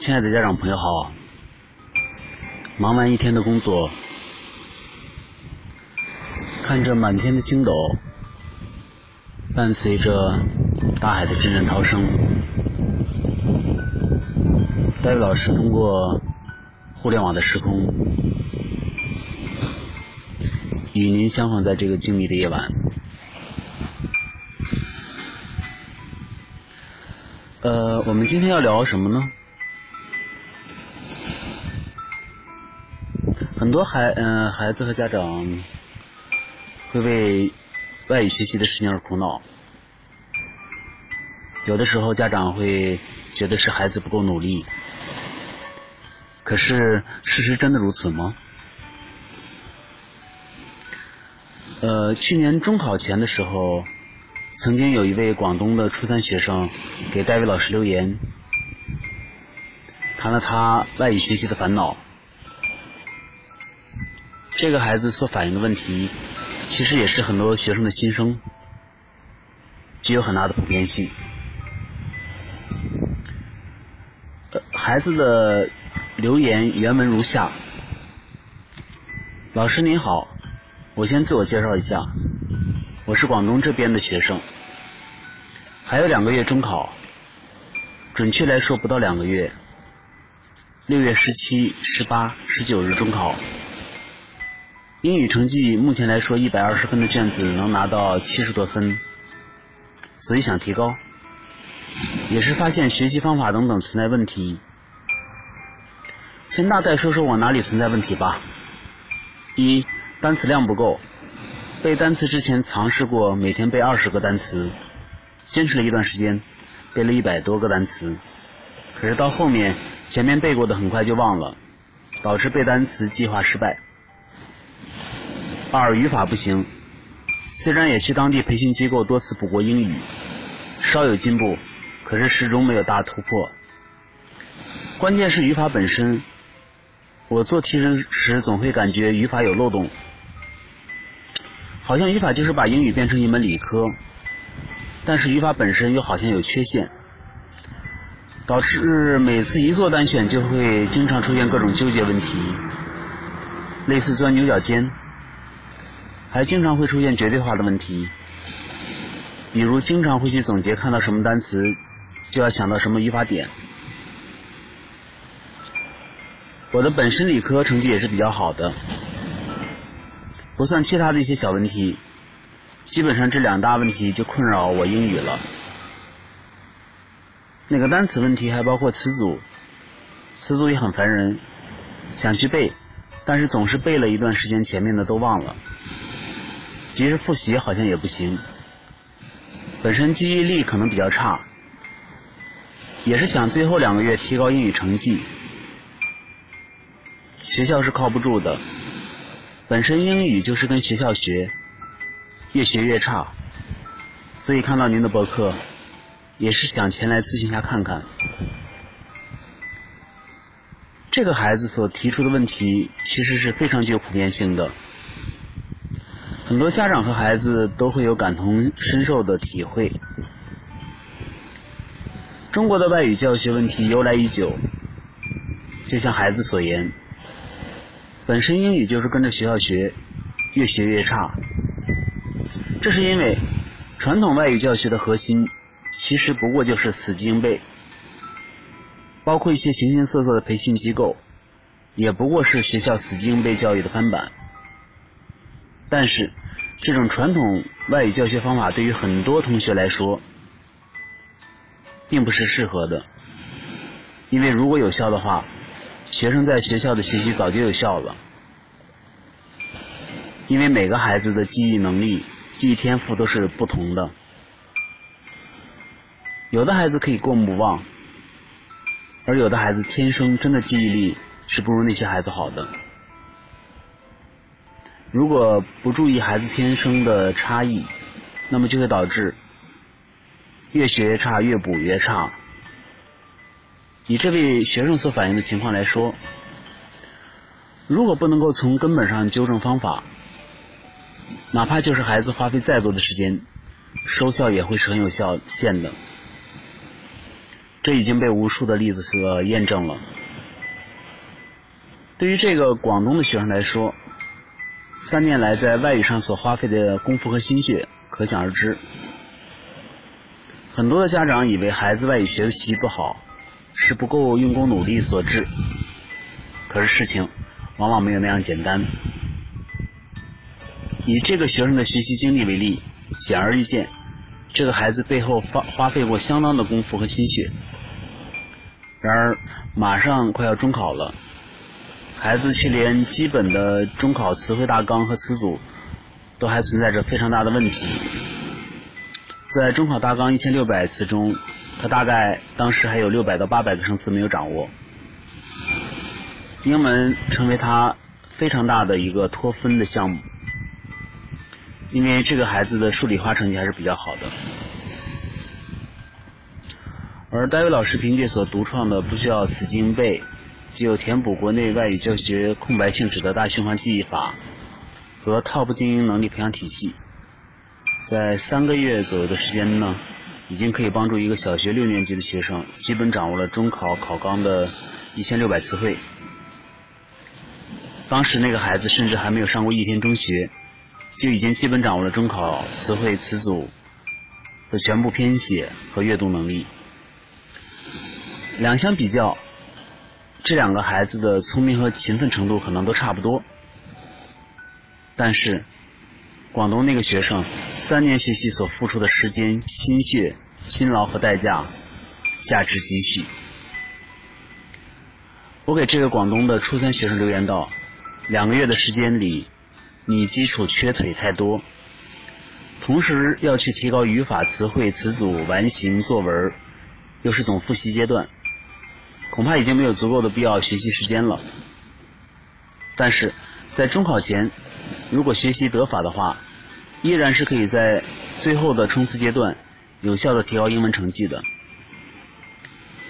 亲爱的家长朋友好，忙完一天的工作，看着满天的星斗，伴随着大海的阵阵涛声，戴维老师通过互联网的时空，与您相逢在这个静谧的夜晚。呃，我们今天要聊什么呢？很多孩嗯孩子和家长会为外语学习的事情而苦恼，有的时候家长会觉得是孩子不够努力，可是事实真的如此吗？呃，去年中考前的时候，曾经有一位广东的初三学生给戴维老师留言，谈了他外语学习的烦恼。这个孩子所反映的问题，其实也是很多学生的心声，具有很大的普遍性。孩子的留言原文如下：老师您好，我先自我介绍一下，我是广东这边的学生，还有两个月中考，准确来说不到两个月，六月十七、十八、十九日中考。英语成绩目前来说，一百二十分的卷子能拿到七十多分，所以想提高。也是发现学习方法等等存在问题。先大概说说我哪里存在问题吧。一，单词量不够。背单词之前尝试过每天背二十个单词，坚持了一段时间，背了一百多个单词。可是到后面前面背过的很快就忘了，导致背单词计划失败。二语法不行，虽然也去当地培训机构多次补过英语，稍有进步，可是始终没有大突破。关键是语法本身，我做题时总会感觉语法有漏洞，好像语法就是把英语变成一门理科，但是语法本身又好像有缺陷，导致每次一做单选就会经常出现各种纠结问题，类似钻牛角尖。还经常会出现绝对化的问题，比如经常会去总结看到什么单词就要想到什么语法点。我的本身理科成绩也是比较好的，不算其他的一些小问题，基本上这两大问题就困扰我英语了。那个单词问题还包括词组，词组也很烦人，想去背，但是总是背了一段时间，前面的都忘了。其实复习好像也不行，本身记忆力可能比较差，也是想最后两个月提高英语成绩。学校是靠不住的，本身英语就是跟学校学，越学越差，所以看到您的博客，也是想前来咨询一下看看。这个孩子所提出的问题，其实是非常具有普遍性的。很多家长和孩子都会有感同身受的体会。中国的外语教学问题由来已久，就像孩子所言，本身英语就是跟着学校学，越学越差。这是因为传统外语教学的核心其实不过就是死记硬背，包括一些形形色色的培训机构，也不过是学校死记硬背教育的翻版。但是，这种传统外语教学方法对于很多同学来说，并不是适合的。因为如果有效的话，学生在学校的学习早就有效了。因为每个孩子的记忆能力、记忆天赋都是不同的，有的孩子可以过目不忘，而有的孩子天生真的记忆力是不如那些孩子好的。如果不注意孩子天生的差异，那么就会导致越学越差，越补越差。以这位学生所反映的情况来说，如果不能够从根本上纠正方法，哪怕就是孩子花费再多的时间，收效也会是很有效限的。这已经被无数的例子所验证了。对于这个广东的学生来说，三年来在外语上所花费的功夫和心血，可想而知。很多的家长以为孩子外语学习不好是不够用功努力所致，可是事情往往没有那样简单。以这个学生的学习经历为例，显而易见，这个孩子背后花花费过相当的功夫和心血。然而，马上快要中考了，孩子却连基本的中考词汇大纲和词组都还存在着非常大的问题。在中考大纲一千六百词中，他大概当时还有六百到八百个生词没有掌握。英文成为他非常大的一个脱分的项目。因为这个孩子的数理化成绩还是比较好的，而戴维老师凭借所独创的不需要死记硬背，就填补国内外语教学空白性质的大循环记忆法和 TOP 精英能力培养体系，在三个月左右的时间呢，已经可以帮助一个小学六年级的学生基本掌握了中考考纲的一千六百词汇。当时那个孩子甚至还没有上过一天中学。就已经基本掌握了中考词汇词组的全部编写和阅读能力。两相比较，这两个孩子的聪明和勤奋程度可能都差不多。但是，广东那个学生三年学习所付出的时间、心血、辛劳和代价，价值几许。我给这个广东的初三学生留言道：两个月的时间里。你基础缺腿太多，同时要去提高语法、词汇、词组、完形、作文，又是总复习阶段，恐怕已经没有足够的必要学习时间了。但是在中考前，如果学习得法的话，依然是可以在最后的冲刺阶段有效的提高英文成绩的。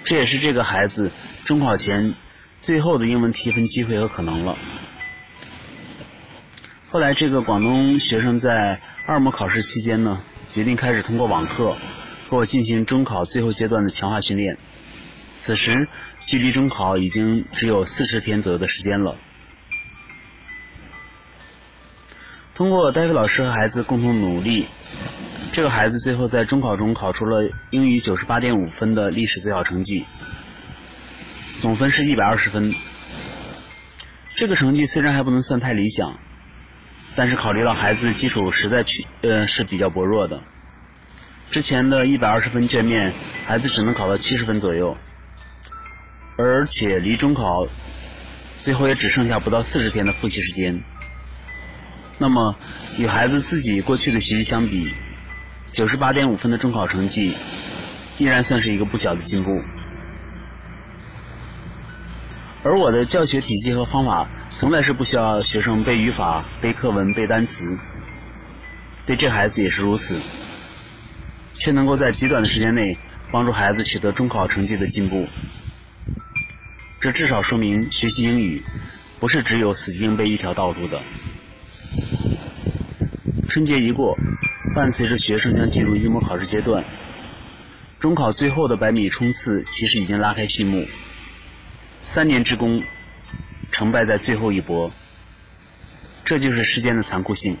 这也是这个孩子中考前最后的英文提分机会和可能了。后来，这个广东学生在二模考试期间呢，决定开始通过网课和我进行中考最后阶段的强化训练。此时，距离中考已经只有四十天左右的时间了。通过戴维老师和孩子共同努力，这个孩子最后在中考中考出了英语九十八点五分的历史最好成绩，总分是一百二十分。这个成绩虽然还不能算太理想。但是考虑到孩子基础实在去呃是比较薄弱的，之前的一百二十分卷面，孩子只能考到七十分左右，而且离中考最后也只剩下不到四十天的复习时间。那么与孩子自己过去的学习相比，九十八点五分的中考成绩依然算是一个不小的进步。而我的教学体系和方法，从来是不需要学生背语法、背课文、背单词，对这孩子也是如此，却能够在极短的时间内帮助孩子取得中考成绩的进步。这至少说明学习英语不是只有死记硬背一条道路的。春节一过，伴随着学生将进入一模考试阶段，中考最后的百米冲刺其实已经拉开序幕。三年之功，成败在最后一搏，这就是时间的残酷性。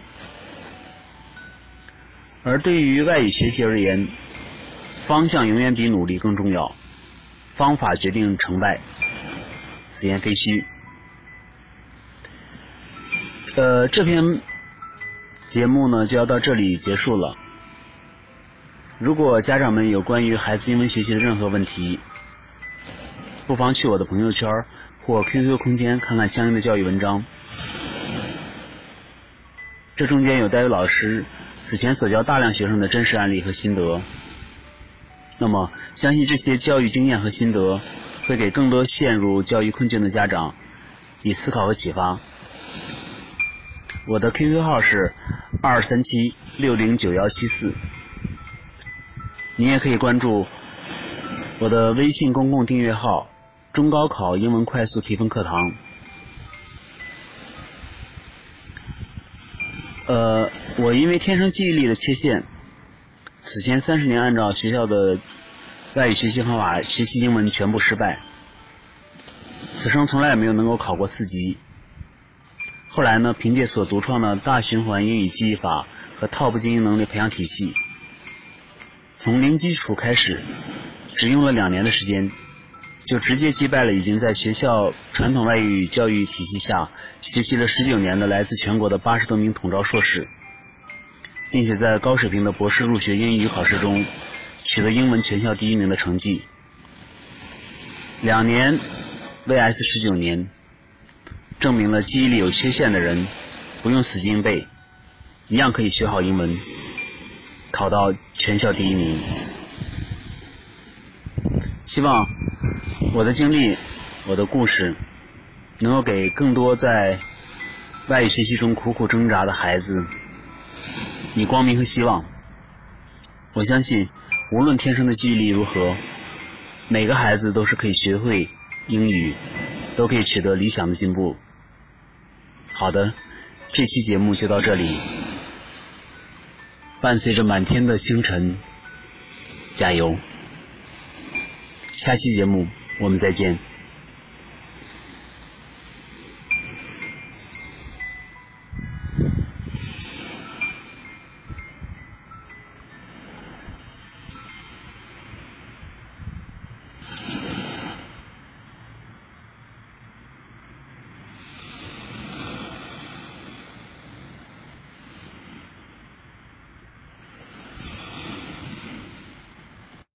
而对于外语学习而言，方向永远比努力更重要，方法决定成败，此言非虚。呃，这篇节目呢就要到这里结束了。如果家长们有关于孩子英文学习的任何问题，不妨去我的朋友圈或 QQ 空间看看相应的教育文章，这中间有戴维老师此前所教大量学生的真实案例和心得。那么，相信这些教育经验和心得会给更多陷入教育困境的家长以思考和启发。我的 QQ 号是二三七六零九幺七四，你也可以关注我的微信公共订阅号。中高考英文快速提分课堂。呃，我因为天生记忆力的缺陷，此前三十年按照学校的外语学习方法学习英文全部失败，此生从来也没有能够考过四级。后来呢，凭借所独创的大循环英语记忆法和 TOP 精英能力培养体系，从零基础开始，只用了两年的时间，就直接击败了已经在学校传统外语教育体系下学习了十九年的来自全国的八十多名统招硕士，并且在高水平的博士入学英语考试中取得英文全校第一名的成绩。两年 vs 十九年。证明了记忆力有缺陷的人不用死记硬背，一样可以学好英文，考到全校第一名。希望我的经历、我的故事，能够给更多在外语学习中苦苦挣扎的孩子以光明和希望。我相信，无论天生的记忆力如何，每个孩子都是可以学会英语，都可以取得理想的进步。好的，这期节目就到这里。伴随着满天的星辰，加油！下期节目我们再见。